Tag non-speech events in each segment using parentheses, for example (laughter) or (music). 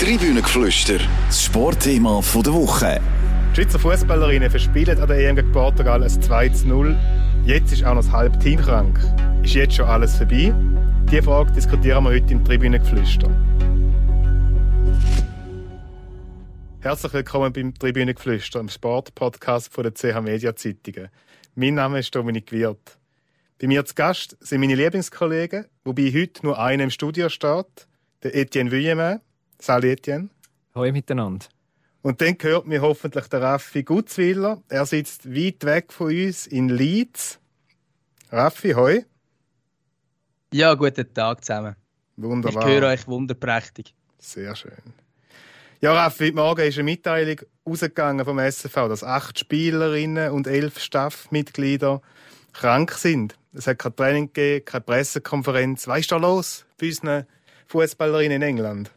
Tribünengeflüster, das Sportthema der Woche. Die Schweizer Fußballerinnen verspielen an der EM gegen Portugal ein 2 0. Jetzt ist auch noch das halbe Team krank. Ist jetzt schon alles vorbei? Diese Frage diskutieren wir heute im Tribünengeflüster. Herzlich willkommen beim Tribünengeflüster, dem Sportpodcast der CH Media Zeitungen. Mein Name ist Dominik Wirth. Bei mir zu Gast sind meine Lieblingskollegen, wobei heute nur einer im Studio steht, der Etienne Vuillemin. Salut Etienne. Hallo miteinander. Und dann hört mir hoffentlich der Raffi Gutzwiller. Er sitzt weit weg von uns in Leeds. Raffi, hoi. Ja, guten Tag zusammen. Wunderbar. Ich höre euch wunderprächtig. Sehr schön. Ja, Raffi, heute Morgen ist eine Mitteilung rausgegangen vom SFV, dass acht Spielerinnen und elf Staffmitglieder krank sind. Es hat kein Training gegeben, keine Pressekonferenz. Was ist da los bei unseren Fußballerinnen in England?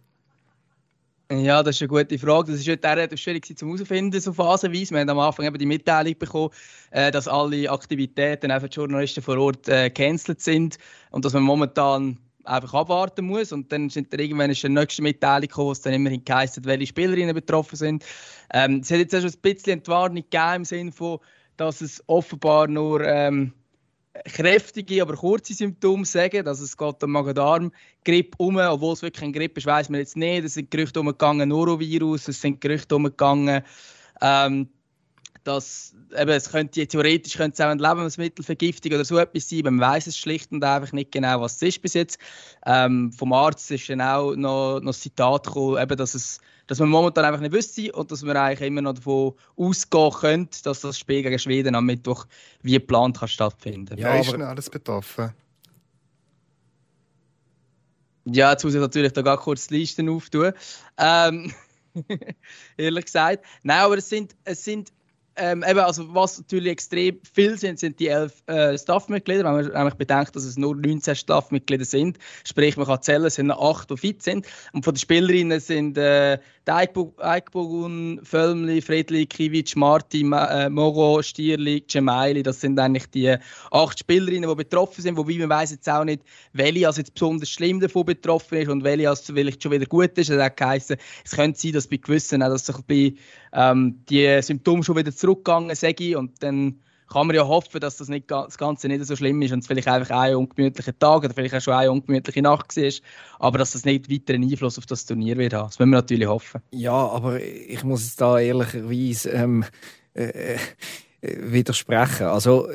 Ja, das ist eine gute Frage. Das ist heute auch schwierig zum herausfinden, so phasenweise. Wir haben am Anfang eben die Mitteilung bekommen, äh, dass alle Aktivitäten einfach Journalisten vor Ort äh, sind und dass man momentan einfach abwarten muss. Und dann sind dann irgendwann ist die nächste Mitteilung gekommen, wo es dann immerhin geheißen welche Spielerinnen betroffen sind. Ähm, es hat jetzt schon ein bisschen Entwarnung gegeben im Sinne von, dass es offenbar nur ähm, kräftige, aber kurze Symptome sagen. Also es geht um Magen-Darm-Grippe um, obwohl es wirklich ein Grippe ist, weiß man jetzt nicht. Es sind Gerüchte umgegangen, Norovirus, es sind Gerüchte umgegangen, ähm, dass eben, es könnte theoretisch könnte es auch eine Lebensmittelvergiftung oder so etwas sein, man weiß es schlicht und einfach nicht genau, was es ist bis jetzt. Ähm, vom Arzt ist dann auch noch, noch ein Zitat gekommen, eben, dass es dass man momentan einfach nicht wüsste und dass man eigentlich immer noch davon ausgehen könnte, dass das Spiel gegen Schweden am Mittwoch wie geplant kann stattfinden. Ja, ist denn alles betroffen? Ja, jetzt muss ich natürlich da gar kurz die Listen auftun. Ähm, (laughs) ehrlich gesagt. Nein, aber es sind, es sind ähm, eben, also was natürlich extrem viel sind, sind die elf äh, Staffmitglieder. Wenn man nämlich bedenkt, dass es nur 19 Staffmitglieder sind, sprich man kann zählen, es sind acht, die fit sind. Und von den Spielerinnen sind äh, Eikbogun, Völmli, Friedli, Kiewicz, Marti, äh, Moro, Stierli, Gemaili. Das sind eigentlich die acht Spielerinnen, die betroffen sind. Wobei man weiß jetzt auch nicht, welche also jetzt besonders schlimm davon betroffen ist und welche also vielleicht schon wieder gut ist. Es hat geheißen, es könnte sein, dass bei gewissen, dass sich bei ähm, die Symptome schon wieder zurückgegangen sind und dann kann man ja hoffen, dass das, nicht, das Ganze nicht so schlimm ist und es vielleicht einfach ein ungemütlicher Tag oder vielleicht auch schon eine ungemütliche Nacht war, aber dass das nicht weiteren Einfluss auf das Turnier wird haben. Das wollen wir natürlich hoffen. Ja, aber ich muss es da ehrlicherweise ähm, äh, äh, widersprechen. Also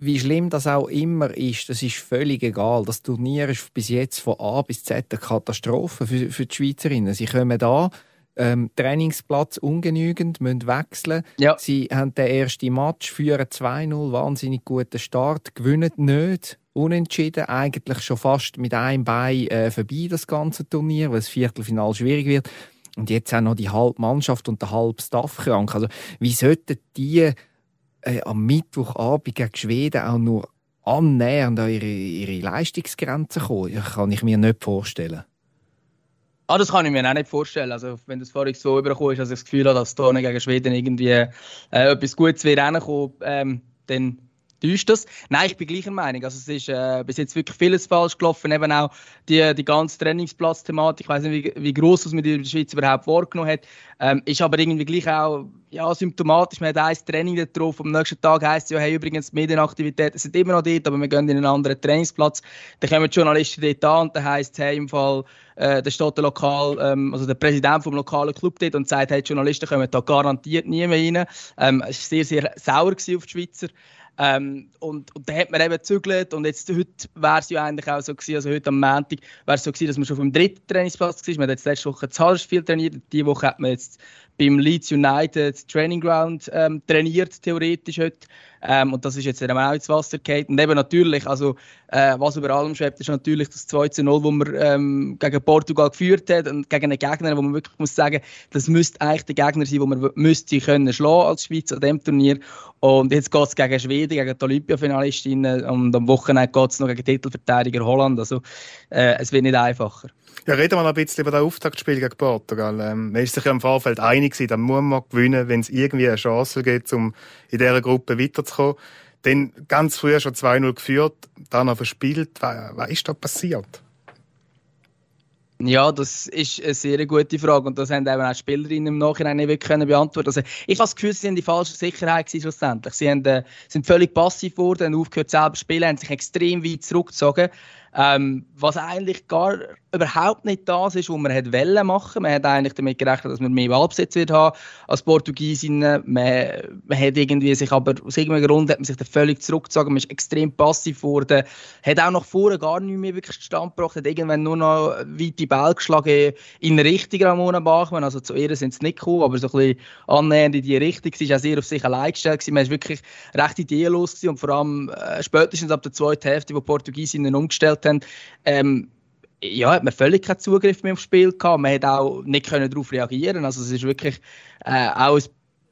wie schlimm das auch immer ist, das ist völlig egal. Das Turnier ist bis jetzt von A bis Z eine Katastrophe für, für die Schweizerinnen. Sie kommen da ähm, Trainingsplatz ungenügend, müssen wechseln. Ja. Sie haben den ersten Match, führen 2-0, wahnsinnig guten Start, gewinnen nicht. Unentschieden, eigentlich schon fast mit einem Bein äh, vorbei, das ganze Turnier, weil das Viertelfinal schwierig wird. Und jetzt auch noch die halbe Mannschaft und der halbe Staff krank. Also, wie sollten die äh, am Mittwochabend gegen Schweden auch nur annähernd an ihre, ihre Leistungsgrenzen kommen? Das kann ich mir nicht vorstellen. Ah, das kann ich mir auch nicht vorstellen. Also, wenn das vorhin so überkommt, dass ich das Gefühl habe, dass da gegen Schweden irgendwie äh, etwas Gutes wird reinkommen, ähm, dann täuscht das. Nein, ich bin gleicher Meinung. Also, es ist äh, bis jetzt wirklich vieles falsch gelaufen. Eben auch die, die ganze Trainingsplatz-Thematik. Ich weiß nicht, wie, wie groß das man in der Schweiz überhaupt wahrgenommen hat. Ähm, ist aber irgendwie gleich auch ja, symptomatisch. Man hat ein Training drauf. Am nächsten Tag heisst es ja, hey, übrigens, die Medienaktivitäten sind immer noch dort, aber wir gehen in einen anderen Trainingsplatz. Dann kommen die Journalisten dort an und dann heisst es, hey, im Fall, äh, da steht der Lokal, ähm, also der Präsident vom lokalen Club dort und sagt, hey, die Journalisten kommen da garantiert nie mehr rein. Ähm, es war sehr, sehr sauer auf die Schweizer. Ähm, und, und dann hat man eben gezügelt und jetzt heute wäre es ja eigentlich auch so gewesen, also heute am Montag wäre es so gewesen, dass man schon auf dem dritten Trainingsplatz war. Man hat jetzt letzte Woche zu Huddersfield trainiert, diese Woche hat man jetzt beim Leeds United Training Ground ähm, trainiert, theoretisch heute. Ähm, und das ist jetzt eben auch ins Wasser gefallen. Und eben natürlich, also, äh, was über allem schwebt, ist natürlich das 2-0, wo man ähm, gegen Portugal geführt hat und gegen einen Gegner, wo man wirklich muss sagen, das müsste eigentlich der Gegner sein, wo man müsste können schlagen als Schweiz an diesem Turnier. Und jetzt geht es gegen Schweden, gegen die Olympiafinalistinnen und am Wochenende geht es noch gegen Titelverteidiger Holland. Also äh, es wird nicht einfacher. Ja, reden wir noch ein bisschen über das Auftaktspiel gegen Portugal. Ähm, man ist sich ja im Vorfeld einig gewesen, da muss man gewinnen, wenn es irgendwie eine Chance gibt, um in dieser Gruppe weiterzukommen. Dann ganz früh schon 2-0 geführt, dann noch verspielt. Was, ist da passiert? Ja, das ist eine sehr gute Frage und das haben eben auch Spielerinnen im Nachhinein nicht wirklich beantworten Also ich habe das Gefühl, sie sind die falsche Sicherheit gewesen, schlussendlich. Sie haben, äh, sind völlig passiv geworden, haben aufgehört selber zu spielen, haben sich extrem weit zurückgezogen ähm, was eigentlich gar überhaupt nicht das ist, was man hätte wollen machen. Man hat eigentlich damit gerechnet, dass man mehr Ballbesitz wird haben als Portugiesinnen. Man, man hat irgendwie sich aber aus irgendeinem Grund hat man sich da völlig zurückgezogen. Man ist extrem passiv geworden. Hat auch nach vorne gar nicht mehr wirklich Stand gebracht. Hat irgendwann nur noch weite Bälle geschlagen in Richtung Ramona Bachmann. Also zu ihr sind es nicht gekommen, aber so ein bisschen annähernd in die Richtung. Sie war auch sehr auf sich allein gestellt. Man war wirklich recht ideenlos und vor allem äh, spätestens ab der zweiten Hälfte, wo Portugiesinnen umgestellt haben, ähm, ja, hat man völlig keinen Zugriff mehr aufs Spiel gehabt. Man hat auch nicht darauf reagieren. Also es ist wirklich äh, auch ein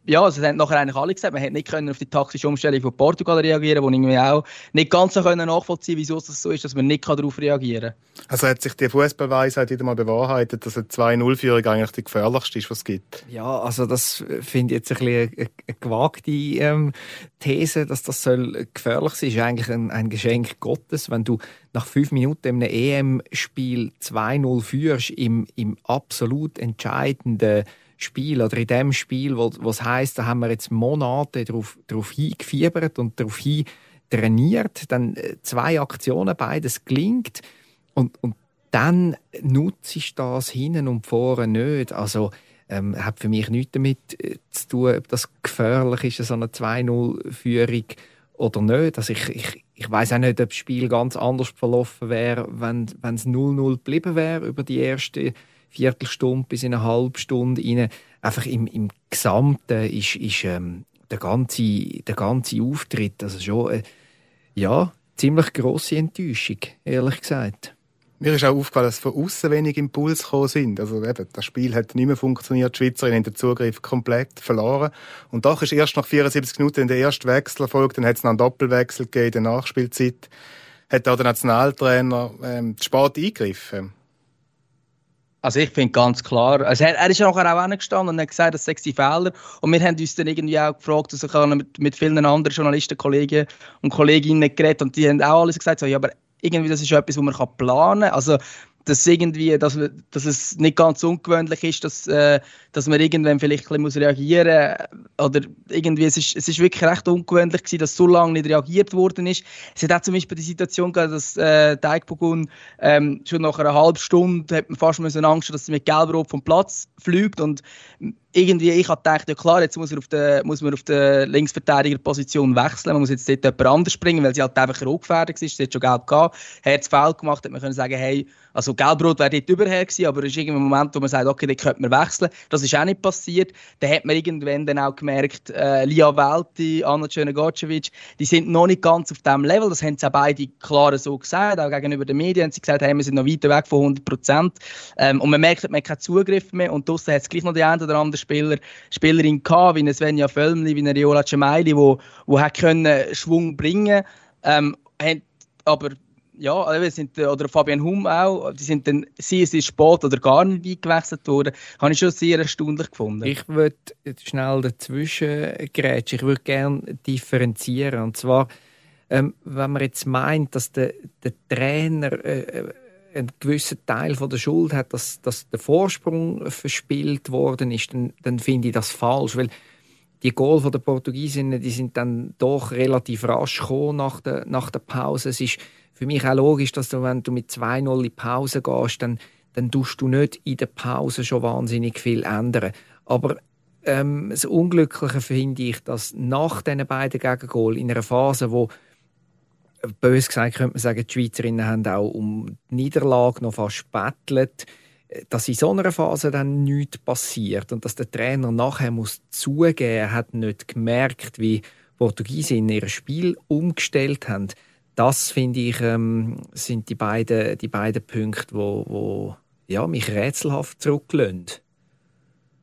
ja, also es haben nachher eigentlich alle gesagt, man hätte nicht können auf die taktische Umstellung von Portugal reagieren wo irgendwie auch nicht ganz so können nachvollziehen wieso es so ist, dass man nicht darauf reagieren kann. Also hat sich die Fußballweisheit wieder mal bewahrheitet, dass eine 2-0-Führung eigentlich die gefährlichste ist, was es gibt? Ja, also das finde ich jetzt ein bisschen eine, eine gewagte ähm, These, dass das soll gefährlich sein, ist eigentlich ein, ein Geschenk Gottes, wenn du nach fünf Minuten in einem EM-Spiel 2-0 führst, im, im absolut entscheidenden Spiel oder in dem Spiel, wo es heißt, da haben wir jetzt Monate darauf, darauf hingefiebert und darauf hin trainiert, dann äh, zwei Aktionen, beides gelingt und, und dann nutze ich das hinten und vorne nicht. Also ähm, hat für mich nichts damit äh, zu tun, ob das gefährlich ist, so eine 2-0-Führung oder nicht. Also ich, ich, ich weiß auch nicht, ob das Spiel ganz anders verlaufen wäre, wenn es 0-0 geblieben wäre über die erste Viertelstunde bis in eine halbe Stunde rein. Einfach im, im Gesamten ist, ist ähm, der, ganze, der ganze Auftritt also schon äh, ja, ziemlich grosse Enttäuschung, ehrlich gesagt. Mir ist auch aufgefallen, dass von außen wenig Impulse gekommen sind. Also eben, das Spiel hat nicht mehr funktioniert. Die Schweizerinnen haben den Zugriff komplett verloren. Und doch ist erst nach 74 Minuten der erste Wechsel erfolgt. Dann hat es noch einen Doppelwechsel gegeben in der Nachspielzeit. Hat auch der Nationaltrainer ähm, Sport eingegriffen. Also ich finde ganz klar, also er, er ist nachher auch angestanden und hat gesagt, das sei Fehler. Und wir haben uns dann irgendwie auch gefragt, also ich habe mit, mit vielen anderen Journalisten, Kollegen und Kolleginnen geredet und die haben auch alles gesagt, so, ja, aber irgendwie das ist etwas, was man planen kann. Also dass irgendwie, dass, dass es nicht ganz ungewöhnlich ist, dass, äh, dass man irgendwann vielleicht ein bisschen reagieren muss. Oder irgendwie, es ist, es ist wirklich recht ungewöhnlich gewesen, dass so lange nicht reagiert worden ist. Es hat auch zum Beispiel die Situation gegeben, dass äh, Teigbogun ähm, schon nach einer halben Stunde hat man fast Angst, dass sie mit Gelbrot vom Platz fliegt und irgendwie, ich habe gedacht, ja klar, jetzt muss, er auf der, muss man auf der Linksverteidigerposition wechseln. Man muss jetzt dort jemand anders springen, weil sie halt einfach rohgefährdet ist. Sie hat schon gelb gehabt. Hat Foul gemacht, hat man können sagen, hey, also Gelbrot wäre dort überher gewesen, aber es ist ein Moment, wo man sagt, okay, den könnte man wechseln. Das ist auch nicht passiert. Dann hat man irgendwann dann auch gemerkt, äh, Lia Welti, Anna Cernogorcevic, die sind noch nicht ganz auf dem Level. Das haben sie auch beide klar so gesagt. Auch gegenüber den Medien haben sie gesagt, hey, wir sind noch weit weg von 100 Prozent. Ähm, und man merkt, man hat keinen Zugriff mehr. Und draussen hat es gleich noch die eine oder andere Spieler, Spielerin gehabt, wie eine Svenja Völmli, wie eine Riola Cemaili, wo, wo Schwung bringen ähm, aber ja, also sind, oder Fabian Hum auch, die sind dann sie ist spät oder gar nicht eingewechselt worden. Habe ich schon sehr erstaunlich gefunden. Ich würde schnell dazwischen grätschen. Ich würde gerne differenzieren. Und zwar, ähm, wenn man jetzt meint, dass der, der Trainer äh, einen gewissen Teil von der Schuld hat, dass, dass der Vorsprung verspielt worden ist, dann, dann finde ich das falsch, weil die Goal der Portugiesinnen, die sind dann doch relativ rasch gekommen nach der, nach der Pause. Es ist für mich auch logisch, dass du, wenn du mit 2-0 in die Pause gehst, dann, dann tust du nicht in der Pause schon wahnsinnig viel ändern. Aber ähm, das Unglückliche finde ich, dass nach diesen beiden Gegengol in einer Phase, wo bös gesagt könnte man sagen, die Schweizerinnen haben auch um die Niederlage noch fast bettelt, dass in so einer Phase dann nichts passiert und dass der Trainer nachher muss zugeben, hat nicht gemerkt, wie Portugiesinnen ihr Spiel umgestellt haben. Das finde ich ähm, sind die beiden, die beiden Punkte, wo, wo ja, mich rätselhaft zurücklösen.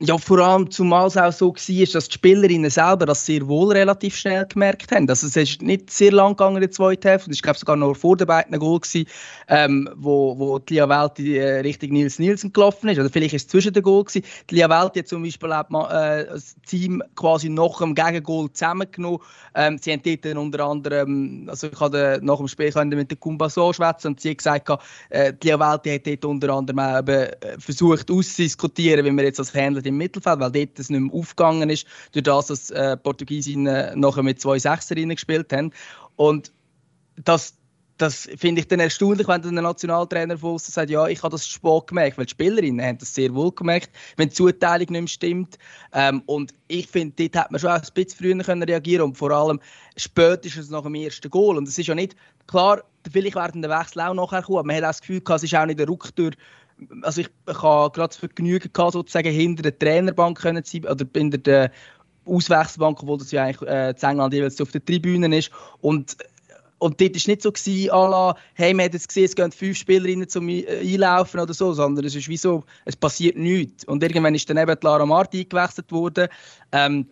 Ja, vor allem, zumal es auch so war, dass die Spielerinnen selber das sehr wohl relativ schnell gemerkt haben. Also es ist nicht sehr lang gegangen in der zweiten Hälfte. Es war, sogar noch vor den beiden Goal, gewesen, ähm, wo, wo die Lia Welti äh, Richtung Nils Nielsen gelaufen ist. Oder vielleicht ist es zwischen den Goal gewesen. Die Lia Welti hat zum Beispiel auch, äh, das Team quasi nach dem Gegengol zusammengenommen. Ähm, sie haben dort unter anderem, also ich hatte nach dem Spiel mit der Kumbaso schwätzen und sie hat gesagt, äh, die Lia Welti hat dort unter anderem eben, äh, versucht auszudiskutieren, wie man jetzt als Händler im Mittelfeld, weil dort es nicht mehr aufgegangen ist, durch das, dass äh, Portugiesinnen nachher mit zwei Sechserinnen gespielt haben. Und das, das finde ich dann erstaunlich, wenn dann der Nationaltrainer von uns sagt, ja, ich habe das spät gemerkt, weil die Spielerinnen haben das sehr wohl gemerkt, wenn die Zuteilung nicht mehr stimmt. Ähm, und ich finde, dort hätte man schon ein bisschen früher können reagieren und vor allem spätestens nach dem ersten Goal. Und es ist ja nicht, klar, vielleicht werden der Wechsel auch nachher kommen, aber man hat auch das Gefühl, es ist auch nicht der durch also ich, habe gerade das Vergnügen gehabt, sozusagen hinter der Trainerbank können sein, oder hinter der Auswechselbank, obwohl das ja eigentlich äh, in England jeweils auf der Tribüne ist. Und, und dort war es nicht so, gewesen, la, hey, man hat jetzt gesehen, es gehen fünf Spielerinnen zum äh, Einlaufen oder so, sondern es ist wie so, es passiert nichts. Und irgendwann ist dann eben Lara Marti eingewechselt worden. Ähm,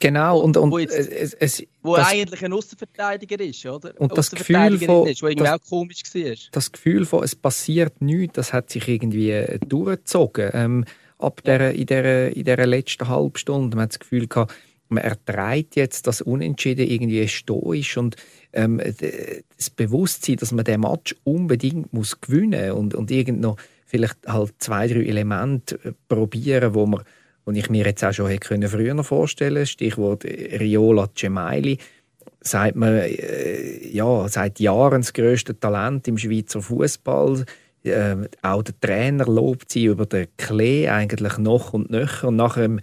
Genau, und, und wo, jetzt, es, es, wo das, eigentlich ein Außenverteidiger ist, oder? Und das Gefühl von, ist, irgendwie das, auch komisch war. Das Gefühl von, es passiert nichts, das hat sich irgendwie äh, durchgezogen. Ähm, ab der, in, der, in der letzten Halbstunde. Man hat das Gefühl gehabt, man erträgt jetzt das Unentschieden irgendwie stoisch und ähm, das Bewusstsein, dass man den Match unbedingt muss gewinnen und, und irgend noch vielleicht halt zwei, drei Elemente äh, probieren, wo man und ich mir jetzt auch schon hätte können früher vorstellen Stichwort Riola Gemaili, sagt man äh, ja seit Jahren das größte Talent im Schweizer Fußball. Äh, auch der Trainer lobt sie über den Klee eigentlich noch und nöcher. Und nach dem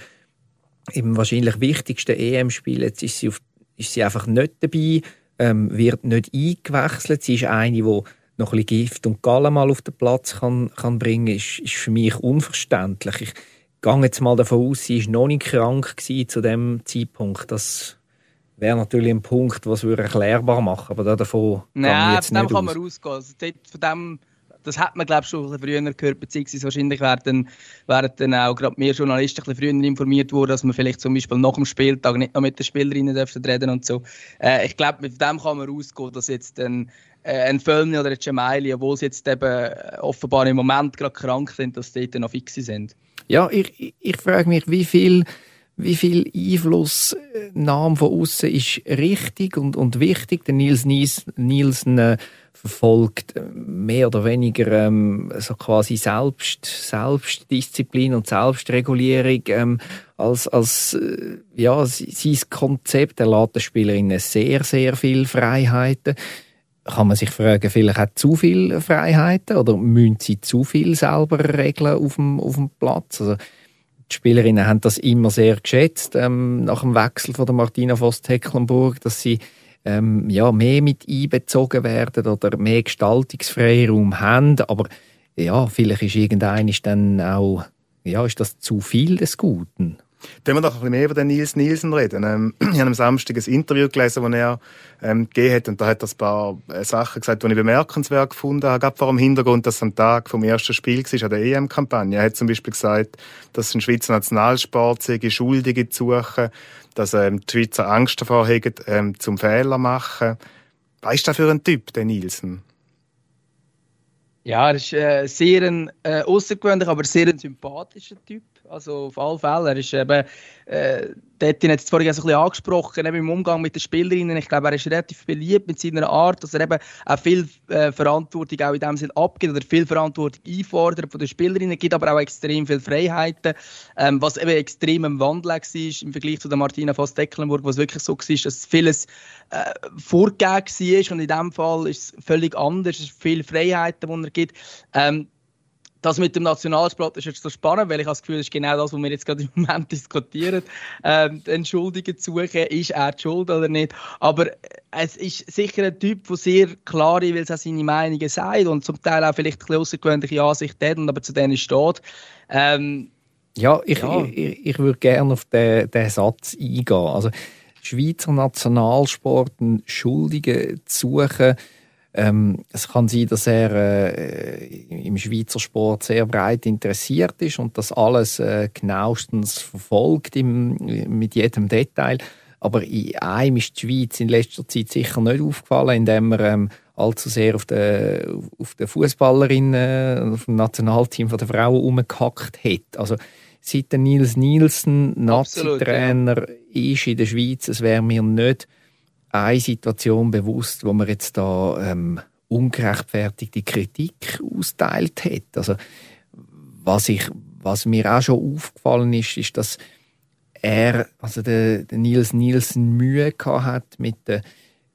im wahrscheinlich wichtigsten EM-Spiel jetzt ist sie, auf, ist sie einfach nicht dabei, ähm, wird nicht eingewechselt. Sie ist eine, die noch ein bisschen Gift und Galle mal auf den Platz kann, kann bringen, ist, ist für mich unverständlich. Ich, gehe jetzt mal davon aus, sie war noch nicht krank zu dem Zeitpunkt. Das wäre natürlich ein Punkt, was wir erklärbar machen, aber davon Nein, jetzt von dem kann man ausgehen. Also von dem, das hat man glaube ich schon früher gehört, beziehungsweise wahrscheinlich werden, werden dann auch gerade mehr Journalisten ein früher informiert worden, dass man vielleicht zum Beispiel nach dem Spieltag nicht noch mit den Spielerinnen dürfen reden und so. Äh, ich glaube, mit dem kann man ausgehen, dass jetzt dann äh, ein Fölni oder ein Gemaili, obwohl sie jetzt eben offenbar im Moment gerade krank sind, dass die dann noch fix sind. Ja, ich, ich frage mich, wie viel, wie viel Einfluss äh, von außen ist richtig und, und wichtig. Der Nils Nielsen äh, verfolgt äh, mehr oder weniger ähm, so quasi Selbst, Selbstdisziplin und Selbstregulierung ähm, als, als äh, ja, sein Konzept. Er lässt den Spielerinnen sehr, sehr viel Freiheiten kann man sich fragen, vielleicht hat zu viel Freiheiten oder müssen sie zu viel selber regeln auf dem, auf dem Platz? Also, die Spielerinnen haben das immer sehr geschätzt ähm, nach dem Wechsel von der Martina Voss-Tecklenburg, dass sie ähm, ja, mehr mit einbezogen werden oder mehr Gestaltungsfreiraum haben. Aber ja, vielleicht ist irgendein dann auch ja, ist das zu viel des Guten. Dann wir doch ein bisschen mehr über den Nils Nielsen reden. Ähm, (clears throat) ich habe am Samstag ein Interview gelesen, das er ähm, gegeben hat, und da hat er ein paar äh, Sachen gesagt, die ich bemerkenswert gefunden habe, gerade vor dem Hintergrund, dass es am Tag vom ersten Spiel war, an der EM-Kampagne. Er hat zum Beispiel gesagt, dass ein Schweizer Nationalsport sei, Schuldige zu suchen, dass ähm, die Schweizer Angst davor haben, ähm, zum Fehler machen. Was ist das für ein Typ, der Nielsen? Ja, er ist äh, sehr ein äh, aber sehr ein sympathischer Typ. Also auf alle Fälle. Er ist eben, äh, hat es vorhin so ein bisschen angesprochen, eben im Umgang mit den Spielerinnen. Ich glaube, er ist relativ beliebt mit seiner Art, dass er eben auch viel äh, Verantwortung auch in dem Sinne abgibt oder viel Verantwortung einfordert von den Spielerinnen, gibt aber auch extrem viele Freiheiten, ähm, was eben extrem im Wandel war im Vergleich zu der Martina Voss-Decklenburg, wo es wirklich so war, dass vieles äh, vorgegeben war und in dem Fall ist es völlig anders, es sind viele Freiheiten, die er gibt. Ähm, das mit dem Nationalsport ist jetzt so spannend, weil ich habe das Gefühl, das ist genau das, was wir jetzt gerade im Moment (laughs) diskutieren. Ähm, die Entschuldigung zu suchen, ist er die Schuld oder nicht? Aber es ist sicher ein Typ, der sehr klar ist, weil es auch seine Meinungen sagt und zum Teil auch vielleicht ein bisschen außergewöhnliche Ansichten hat und aber zu denen steht. Ähm, ja, ich, ja. ich, ich, ich würde gerne auf den, den Satz eingehen. Also, Schweizer Nationalsport einen Schuldigen zu suchen, Ähm, es kann sein, dass er äh, im Schweizer Sport sehr breit interessiert ist und das alles äh, genauestens verfolgt im, mit jedem Detail. Aber in einem ist die Schweiz in letzter Zeit sicher nicht aufgefallen, indem er ähm, allzu sehr auf den, auf den Fußballerinnen, auf dem Nationalteam der Frauen umgehackt hat. Also seit der Nils Nielsen Nazi-Trainer ja. ist in der Schweiz, es wäre mir nicht eine Situation bewusst, wo man jetzt da ähm, ungerechtfertigte Kritik austeilt hat. Also was ich, was mir auch schon aufgefallen ist, ist, dass er, also der, der Nils Nielsen Mühe hat mit der,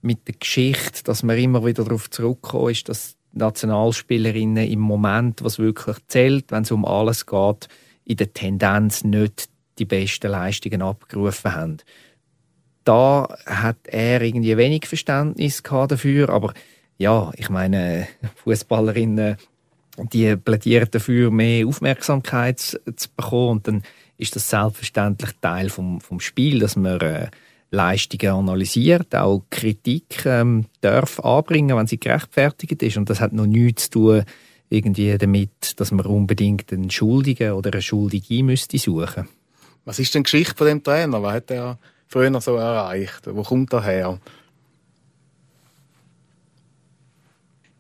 mit der Geschichte, dass man immer wieder darauf zurückkommt, ist, dass Nationalspielerinnen im Moment, was wirklich zählt, wenn es um alles geht, in der Tendenz nicht die besten Leistungen abgerufen haben da hat er irgendwie wenig Verständnis dafür, aber ja, ich meine, Fußballerinnen, die plädieren dafür, mehr Aufmerksamkeit zu bekommen und dann ist das selbstverständlich Teil vom, vom Spiel, dass man äh, Leistungen analysiert, auch Kritik ähm, darf anbringen, wenn sie gerechtfertigt ist und das hat noch nichts zu tun irgendwie damit, dass man unbedingt einen Schuldigen oder eine Schuldige müsste. Was ist denn die Geschichte von dem Trainer? Was hat er früher so erreicht? Wo kommt er her?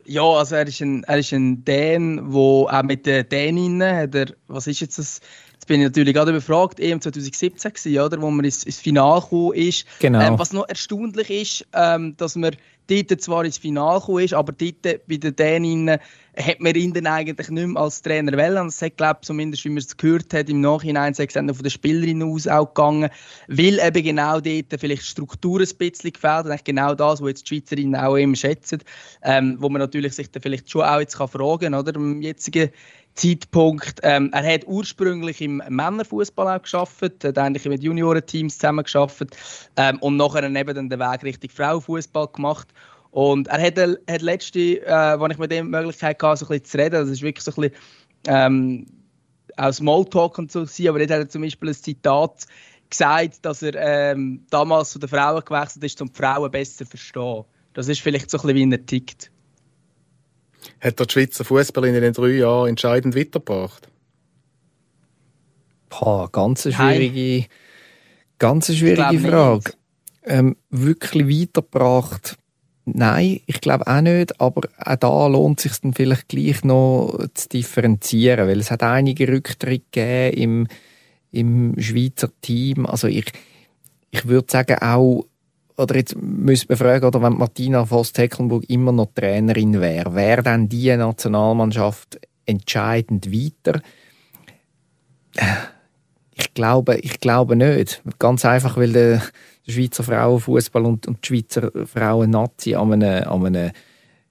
Ja, also er ist ein, er ist ein Dän, wo auch mit den Däninnen hat er, was ist jetzt das? Jetzt bin ich natürlich gerade überfragt, EM 2017 gewesen, oder, wo man ins, ins Finale gekommen ist. Genau. Ähm, was noch erstaunlich ist, ähm, dass man dort zwar ins Finale gekommen ist, aber dort bei den Däninnen hat man ihn dann eigentlich nicht mehr als Trainer wählen. Das hat, glaube zumindest wie man es gehört hat, im Nachhinein sei es von der Spielerin aus auch gegangen, weil eben genau dort vielleicht Struktur ein bisschen gefällt. Und genau das, was jetzt die Schweizerinnen auch immer schätzen, ähm, wo man natürlich sich dann vielleicht schon auch jetzt kann fragen oder, am jetzigen Zeitpunkt. Ähm, er hat ursprünglich im Männerfußball auch geschafft, hat eigentlich mit Juniorenteams zusammen geschafft ähm, und nachher eben dann den Weg Richtung Frauenfußball gemacht. Und er hat, hat letzte, äh, als ich mit ihm die Möglichkeit hatte, so ein bisschen zu reden, das ist wirklich so ein bisschen ähm, aus Smalltalk und so aber jetzt hat er zum Beispiel ein Zitat gesagt, dass er ähm, damals zu den Frauen gewechselt ist, um die Frauen besser zu verstehen. Das ist vielleicht so ein bisschen wie er tickt. Hat der Schweizer Fußball in den drei Jahren entscheidend weitergebracht? Boah, ganz eine schwierige, ganz schwierige Frage. Ähm, wirklich weitergebracht Nein, ich glaube auch nicht, aber auch da lohnt es sich dann vielleicht gleich noch zu differenzieren, weil es hat einige Rücktritte gegeben im, im Schweizer Team. Also ich, ich würde sagen auch, oder jetzt müssen wir fragen, oder wenn Martina Voss-Tecklenburg immer noch Trainerin wäre, wäre dann die Nationalmannschaft entscheidend weiter? Ich glaube, ich glaube nicht. Ganz einfach, weil der Schweizer Frauenfußball und, und die Schweizer Frauen-Nazi an einem, an einem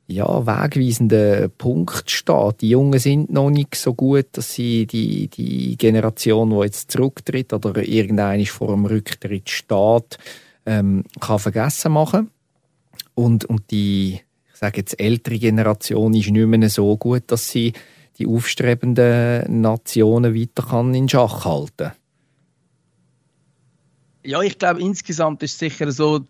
ja, wegweisenden Punkt steht. Die Jungen sind noch nicht so gut, dass sie die, die Generation, die jetzt zurücktritt oder irgendeiner vor dem Rücktritt steht, ähm, kann vergessen machen. Und, und die, ich sage jetzt, ältere Generation ist nicht mehr so gut, dass sie die aufstrebenden Nationen weiter in Schach halten kann. Ja, ich glaube, insgesamt ist es sicher so,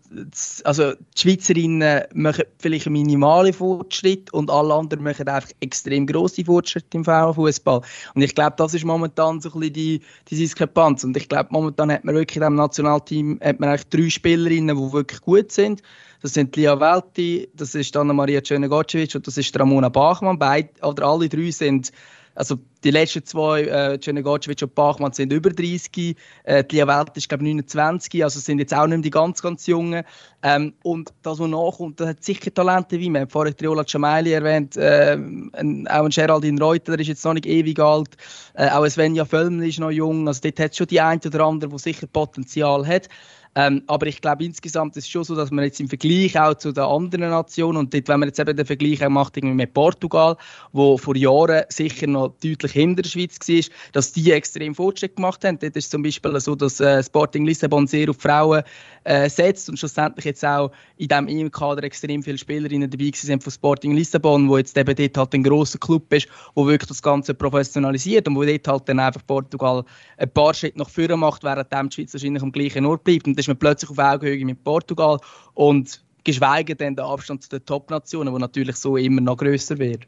also die Schweizerinnen machen vielleicht einen minimalen Fortschritt und alle anderen machen einfach extrem grosse Fortschritte im Frauenfußball. Und ich glaube, das ist momentan so ein bisschen die, die Diskrepanz. Und ich glaube, momentan hat man wirklich in diesem Nationalteam hat man eigentlich drei Spielerinnen, die wirklich gut sind. Das sind Lia Welti, das ist Anna-Maria Czernegocevic und das ist Ramona Bachmann. Beide, oder alle drei sind also die letzten zwei, äh, Czernegocevic und Bachmann, sind über 30. Äh, die Welt ist, glaube ich, 29. Also sind jetzt auch nicht mehr die ganz, ganz Jungen. Ähm, und das, was nachkommt, das hat sicher Talente wie man. Vorher Triola Ciamaili erwähnt, äh, ein, auch ein Geraldine Reuter, der ist jetzt noch nicht ewig alt. Äh, auch ein Svenja Völlmann ist noch jung. Also dort hat es schon die eine oder andere, die sicher Potenzial hat. Ähm, aber ich glaube, insgesamt ist es schon so, dass man jetzt im Vergleich auch zu den anderen Nationen und dort, wenn man jetzt eben den Vergleich auch macht mit Portugal, wo vor Jahren sicher noch deutlich hinter der Schweiz war, dass die extrem Fortschritt gemacht haben. Dort ist zum Beispiel so, dass äh, Sporting Lissabon sehr auf Frauen äh, setzt und schlussendlich jetzt auch in diesem EM-Kader extrem viele Spielerinnen dabei sind von Sporting Lissabon, wo jetzt eben dort halt ein grosser Club ist, wo wirklich das Ganze professionalisiert und wo dort halt dann einfach Portugal ein paar Schritte nach vorne macht, während die Schweiz wahrscheinlich am gleichen Ort bleibt. Und ist man plötzlich auf Augenhöhe mit Portugal und geschweige denn der Abstand zu den Top-Nationen, der natürlich so immer noch größer wird.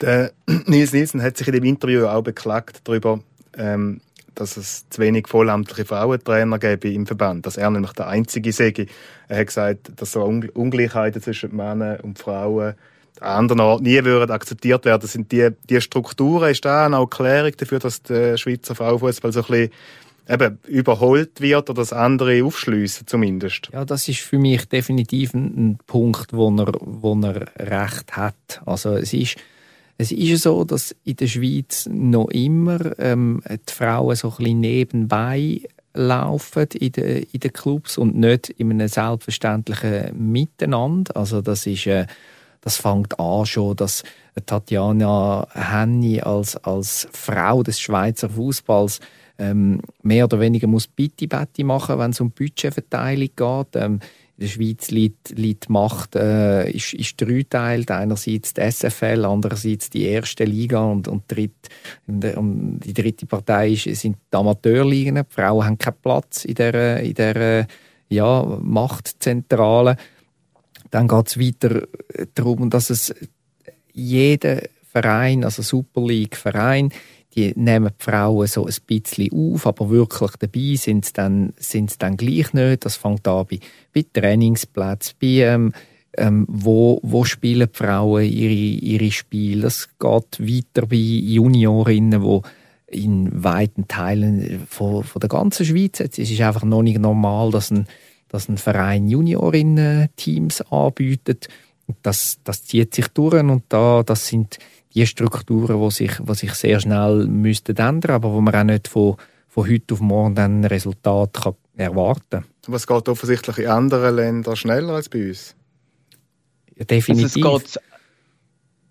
Der (clears throat) Nils Nielsen hat sich in dem Interview auch beklagt darüber, ähm, dass es zu wenig vollamtliche Frauentrainer gäbe im Verband, dass er nämlich der einzige sei. Er hat gesagt, dass so Ungleichheiten zwischen Männern und Frauen an anderen Orten nie würden akzeptiert werden. Das sind die, die Strukturen, ist da eine Erklärung dafür, dass der Schweizer Frauenfußball so ein bisschen eben überholt wird oder das andere aufschliessen zumindest. Ja, das ist für mich definitiv ein, Punkt, wo er, wo er recht hat. Also es ist es ist so, dass in der Schweiz noch immer ähm, die Frauen so ein bisschen nebenbei laufen in den, in den Clubs und nicht in einem selbstverständlichen Miteinander. Also das ist äh, das fängt an schon, dass Tatjana Henny als, als Frau des Schweizer Fußballs ähm, mehr oder weniger muss Bitti-Betti machen, wenn es um Budgetverteilung geht. Ähm, in der Schweiz liegt, liegt Macht äh, ist, ist dreiteilt. Einerseits die SFL, andererseits die erste Liga und, und, dritt, und die dritte Partei ist, sind die Amateurligen. Die Frauen haben keinen Platz in der, in der ja, Machtzentrale. Dann geht es weiter darum, dass es jeder Verein, also Super League Verein, die nehmen die Frauen so ein bisschen auf, aber wirklich dabei sind sie dann, sind sie dann gleich nicht. Das fängt an bei, bei Trainingsplätzen, bei ähm, ähm, wo, wo spielen die Frauen ihre, ihre Spiele. Das geht weiter bei Juniorinnen, wo in weiten Teilen von, von der ganzen Schweiz, es ist einfach noch nicht normal, dass ein, dass ein Verein Juniorinnen-Teams anbietet. Das, das zieht sich durch und da, das sind die Strukturen, die sich, die sich sehr schnell müssten ändern, aber wo man auch nicht von, von heute auf morgen dann ein Resultat kann erwarten kann. Aber es geht offensichtlich in anderen Ländern schneller als bei uns. Ja, definitiv. Also es, geht,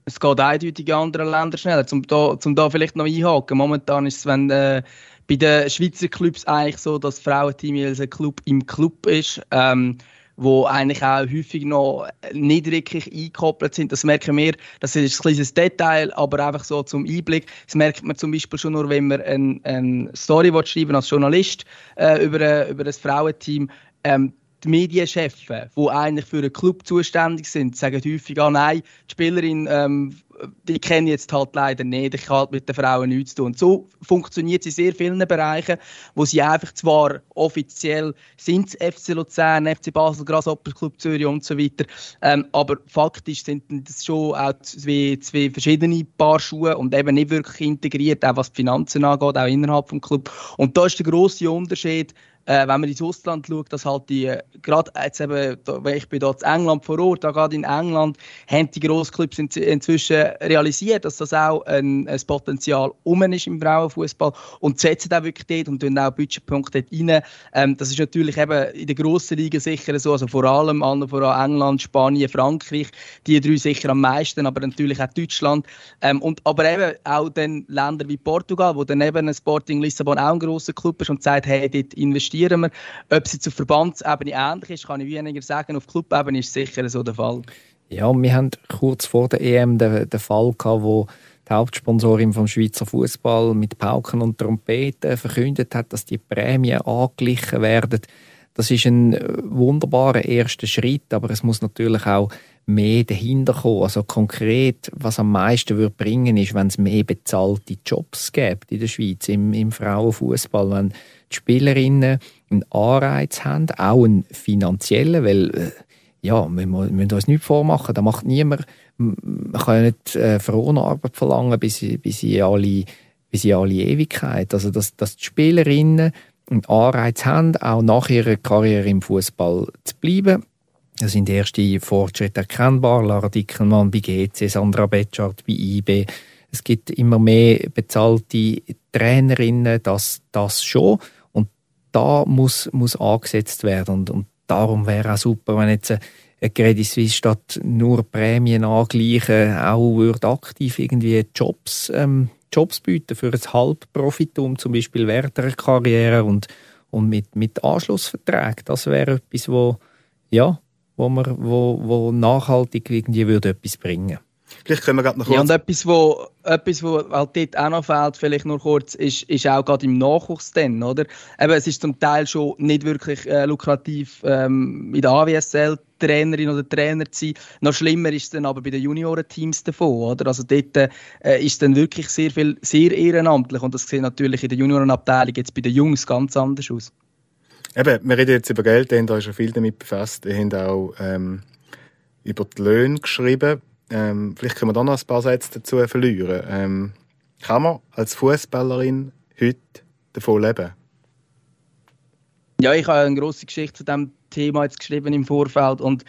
es geht eindeutig in anderen Ländern schneller. Zum da, zum da vielleicht noch einhaken. Momentan ist es, wenn äh, bei den Schweizer Clubs eigentlich so, dass das Frauenteam als ein Club im Club ist. Ähm, wo eigentlich auch häufig noch nicht wirklich eingekoppelt sind. Das merken wir, das ist ein kleines Detail, aber einfach so zum Einblick. Das merkt man zum Beispiel schon nur, wenn man eine ein Story schreiben als Journalist äh, über, über ein Frauenteam. Ähm, die Medienchefs, die eigentlich für einen Club zuständig sind, sagen häufig, ah nein, die Spielerin ähm, die kenne ich jetzt halt leider nicht. Ich habe halt mit den Frauen nichts zu tun. Und so funktioniert es in sehr vielen Bereichen, wo sie einfach zwar offiziell sind FC Luzern, FC Basel, Grasshopper Club Zürich und so weiter, ähm, aber faktisch sind das schon auch zwei, zwei verschiedene Paar Schuhe und eben nicht wirklich integriert, auch was die Finanzen angeht, auch innerhalb des Club. Und da ist der grosse Unterschied äh, wenn man ins Ausland schaut, dass halt die, äh, gerade jetzt eben, da, ich bin dort in England vor Ort, da gerade in England, haben die Grossclubs in, inzwischen realisiert, dass das auch ein, ein Potenzial um ist im Frauenfußball und setzen auch wirklich dort und tun auch Budgetpunkte dort rein. Ähm, das ist natürlich eben in der grossen Liga sicher so, also vor allem vor allem England, Spanien, Frankreich, die drei sicher am meisten, aber natürlich auch Deutschland. Ähm, und, aber eben auch dann Länder wie Portugal, wo dann eben ein Sporting Lissabon auch ein grosser Club ist und sagt, hey, dort investieren investieren wir. Ob es jetzt auf Verbandsebene ähnlich ist, kann ich weniger sagen. Auf Clubebene ist sicher so der Fall. Ja, wir haben kurz vor der EM den, den Fall gehabt, wo die Hauptsponsorin vom Schweizer Fußball mit Pauken und Trompeten verkündet hat, dass die Prämien angeglichen werden. Das ist ein wunderbarer erster Schritt, aber es muss natürlich auch mehr dahinter kommen. Also konkret, was am meisten würde bringen, ist, wenn es mehr bezahlte Jobs gibt in der Schweiz im, im Frauenfußball, wenn die Spielerinnen einen Anreiz haben, auch einen finanziellen, weil äh, ja, wir müssen uns nicht vormachen, da macht niemand, man kann ja nicht äh, verlangen bis, bis, in alle, bis in alle Ewigkeit. Also, dass, dass die Spielerinnen einen Anreiz haben, auch nach ihrer Karriere im Fußball zu bleiben. Da sind erste Fortschritte erkennbar. Lara Dickelmann bei GC, Sandra Betschart bei IB. Es gibt immer mehr bezahlte Trainerinnen, das, das schon da muss, muss angesetzt werden. Und, und darum wäre auch super, wenn jetzt Credit Suisse statt nur Prämien angleichen, auch würde aktiv irgendwie Jobs, ähm, Jobs bieten für ein Halbprofitum, zum Beispiel während der Karriere und, und mit, mit Anschlussverträgen. Das wäre etwas, wo, ja, wo, man, wo, wo nachhaltig irgendwie würde etwas bringen Vielleicht können wir gerade noch kurz... Ja, und etwas, wo, etwas, wo halt dort auch noch fehlt, vielleicht nur kurz, ist, ist auch gerade im Nachwuchs dann, oder? Eben, es ist zum Teil schon nicht wirklich äh, lukrativ, ähm, in der AWSL Trainerin oder Trainer zu sein. Noch schlimmer ist es dann aber bei den Juniorenteams davon, oder? Also dort äh, ist dann wirklich sehr viel, sehr ehrenamtlich und das sieht natürlich in der Juniorenabteilung jetzt bei den Jungs ganz anders aus. Eben, wir reden jetzt über Geld, habt euch schon viel damit befasst. Ihr habt auch ähm, über die Löhne geschrieben. Ähm, vielleicht können wir da noch ein paar Sätze dazu verlieren. Ähm, kann man als Fußballerin heute davon leben? Ja, ich habe eine grosse Geschichte zu diesem Thema jetzt geschrieben im Vorfeld und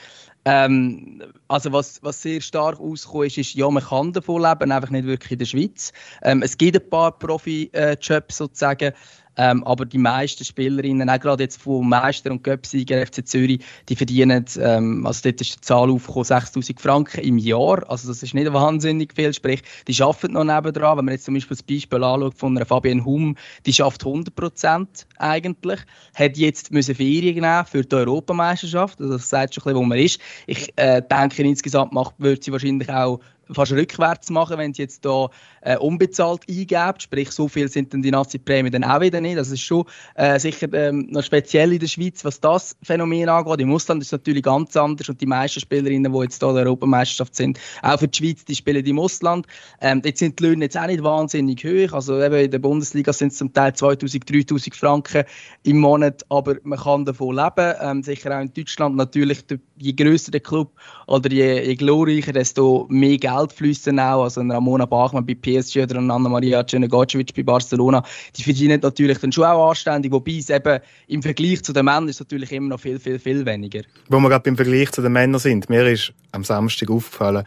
ähm, also was, was sehr stark ausgekommen ist, ist, ja, man kann davon leben, einfach nicht wirklich in der Schweiz. Ähm, es gibt ein paar Profi-Jobs sozusagen, ähm, aber die meisten Spielerinnen, auch gerade jetzt vom Meister und Göpsieger FC Zürich, die verdienen, ähm, also dort ist die Zahl aufgekommen, 6000 Franken im Jahr. Also das ist nicht wahnsinnig viel. Sprich, die arbeiten noch nebendran. Wenn man jetzt zum Beispiel das Beispiel anschaut von einer Fabienne Hum, die schafft 100 Prozent eigentlich, hat jetzt müssen Ferien nehmen für die Europameisterschaft. Also das sagt schon ein bisschen, wo man ist. Ich äh, denke, insgesamt macht, wird sie wahrscheinlich auch fast rückwärts machen, wenn sie jetzt da äh, unbezahlt eingebt. Sprich, so viel sind dann die Nazi-Prämien dann auch wieder nicht. Das ist schon äh, sicher ähm, noch speziell in der Schweiz, was das Phänomen angeht. Im Ausland ist es natürlich ganz anders und die meisten Spielerinnen, die jetzt da in der Europameisterschaft sind, auch für die Schweiz, die spielen im Ausland. Ähm, dort sind die Löhne jetzt auch nicht wahnsinnig hoch. Also eben in der Bundesliga sind es zum Teil 2000, 3000 Franken im Monat, aber man kann davon leben. Ähm, sicher auch in Deutschland natürlich, je grösser der Club oder je, je glorreicher, desto mehr Geld dann auch. Also Ramona Bachmann bei PSG oder Anna-Maria Cernegocic bei Barcelona, die verdienen natürlich dann schon auch anständig, wobei es eben im Vergleich zu den Männern ist natürlich immer noch viel, viel, viel weniger. Wo wir gerade beim Vergleich zu den Männern sind, mir ist am Samstag aufgefallen,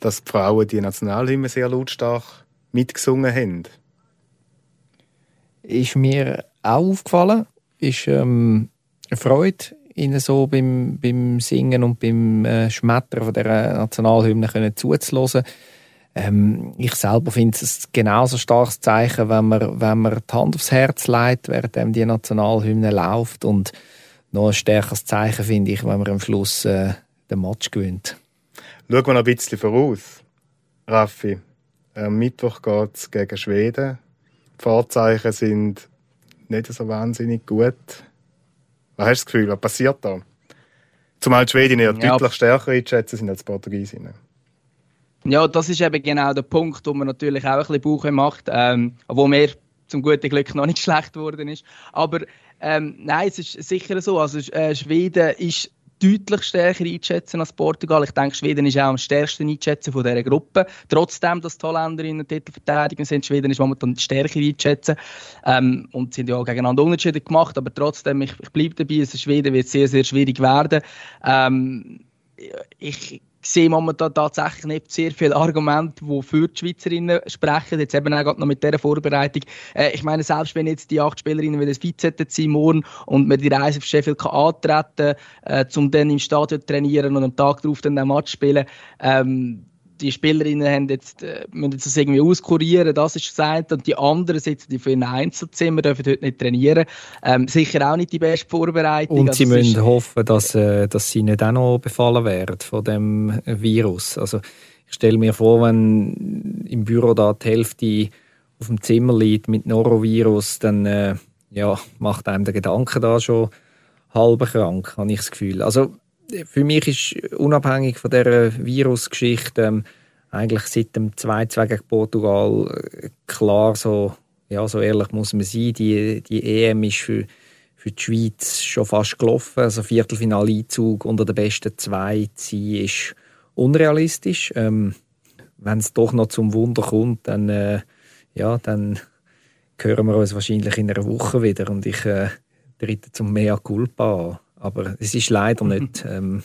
dass die Frauen die Nationalhymne sehr lautstark mitgesungen haben. Ist mir auch aufgefallen, ist ähm, eine Freude, ihnen so beim, beim Singen und beim äh, Schmettern von der Nationalhymne können zuzulassen. Ähm, ich selber finde es ein genauso starkes Zeichen, wenn man, wenn man die Hand aufs Herz legt, während die Nationalhymne läuft. Und noch ein stärkeres Zeichen finde ich, wenn man am Schluss äh, den Match gewinnt. Schauen wir noch ein bisschen voraus. Raffi, am Mittwoch geht es gegen Schweden. Die Vorzeichen sind nicht so wahnsinnig gut. Was hast du das Gefühl, was passiert da? Zumal die Schweden ja, ja deutlich stärker einschätzen sind als die Portugiesinnen. Ja, das ist eben genau der Punkt, wo man natürlich auch ein bisschen Bauch macht, ähm, wo mir zum guten Glück noch nicht (laughs) schlecht geworden ist. Aber ähm, nein, es ist sicher so. Also äh, Schweden ist deutlich stärker einschätzen als Portugal. Ich denke, Schweden ist auch am stärksten einschätzen von dieser Gruppe. Trotzdem, dass die Holländer in der Titelverteidigung sind, Schweden ist momentan stärker einschätzen. Ähm, und sind ja auch gegeneinander Unterschiede gemacht. Aber trotzdem, ich, ich bleibe dabei, es Schweden wird sehr, sehr schwierig werden. Ähm, ich sehe momentan tatsächlich nicht sehr viele Argumente, die für die Schweizerinnen sprechen. Jetzt eben auch noch mit dieser Vorbereitung. Äh, ich meine, selbst wenn jetzt die acht Spielerinnen wieder fit sind morgen und man die Reise auf Sheffield kann antreten kann, äh, um dann im Stadion zu trainieren und am Tag darauf dann den Match zu spielen, ähm, die Spielerinnen haben jetzt, äh, müssen jetzt das irgendwie auskurieren, das ist das und die anderen sitzen für ein Einzelzimmer, dürfen heute nicht trainieren. Ähm, sicher auch nicht die beste Vorbereitung. Und sie also, müssen hoffen, dass, äh, dass sie nicht auch noch befallen werden von dem Virus. Also ich stelle mir vor, wenn im Büro da die Hälfte auf dem Zimmer liegt mit Norovirus, dann äh, ja, macht einem der Gedanke da schon halb krank, habe ich das Gefühl. Also für mich ist unabhängig von der Virusgeschichte ähm, eigentlich seit dem 2-2 gegen Portugal äh, klar so, ja, so ehrlich muss man sein, die, die EM ist für, für die Schweiz schon fast gelaufen. Also Viertelfinaleinzug unter den besten zwei zu sein, ist unrealistisch. Ähm, Wenn es doch noch zum Wunder kommt, dann, äh, ja, dann hören wir uns wahrscheinlich in einer Woche wieder und ich äh, trete zum Mea Culpa an. Aber es ist leider nicht, (laughs) ähm,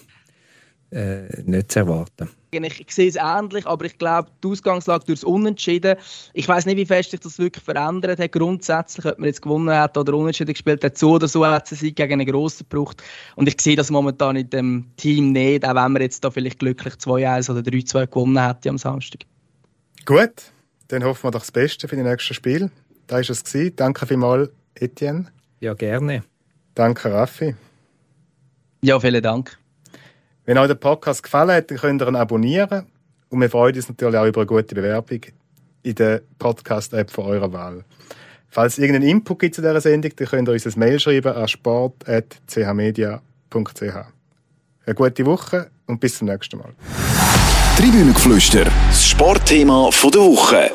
äh, nicht zu erwarten. Ich, ich sehe es ähnlich, aber ich glaube, die Ausgangslage durch das Unentschieden, ich weiß nicht, wie fest sich das wirklich verändert hat. Grundsätzlich, ob man jetzt gewonnen hat oder Unentschieden gespielt hat, so oder so hat es gegen einen grossen gebraucht. Und ich sehe das momentan in dem Team nicht, auch wenn man jetzt da vielleicht glücklich 2-1 oder 3-2 gewonnen hätte am Samstag. Gut, dann hoffen wir doch das Beste für die nächsten Spiel. Da war es. Danke vielmals, Etienne. Ja, gerne. Danke, Raffi. Ja, vielen Dank. Wenn euch der Podcast gefallen hat, dann könnt ihr ihn abonnieren Und wir freuen uns natürlich auch über eine gute Bewerbung in der Podcast-App von eurer Wahl. Falls es irgendeinen Input gibt zu dieser Sendung, dann könnt ihr uns ein Mail schreiben an sport.chmedia.ch. Eine gute Woche und bis zum nächsten Mal. Tribünengeflüster, das Sportthema der Woche.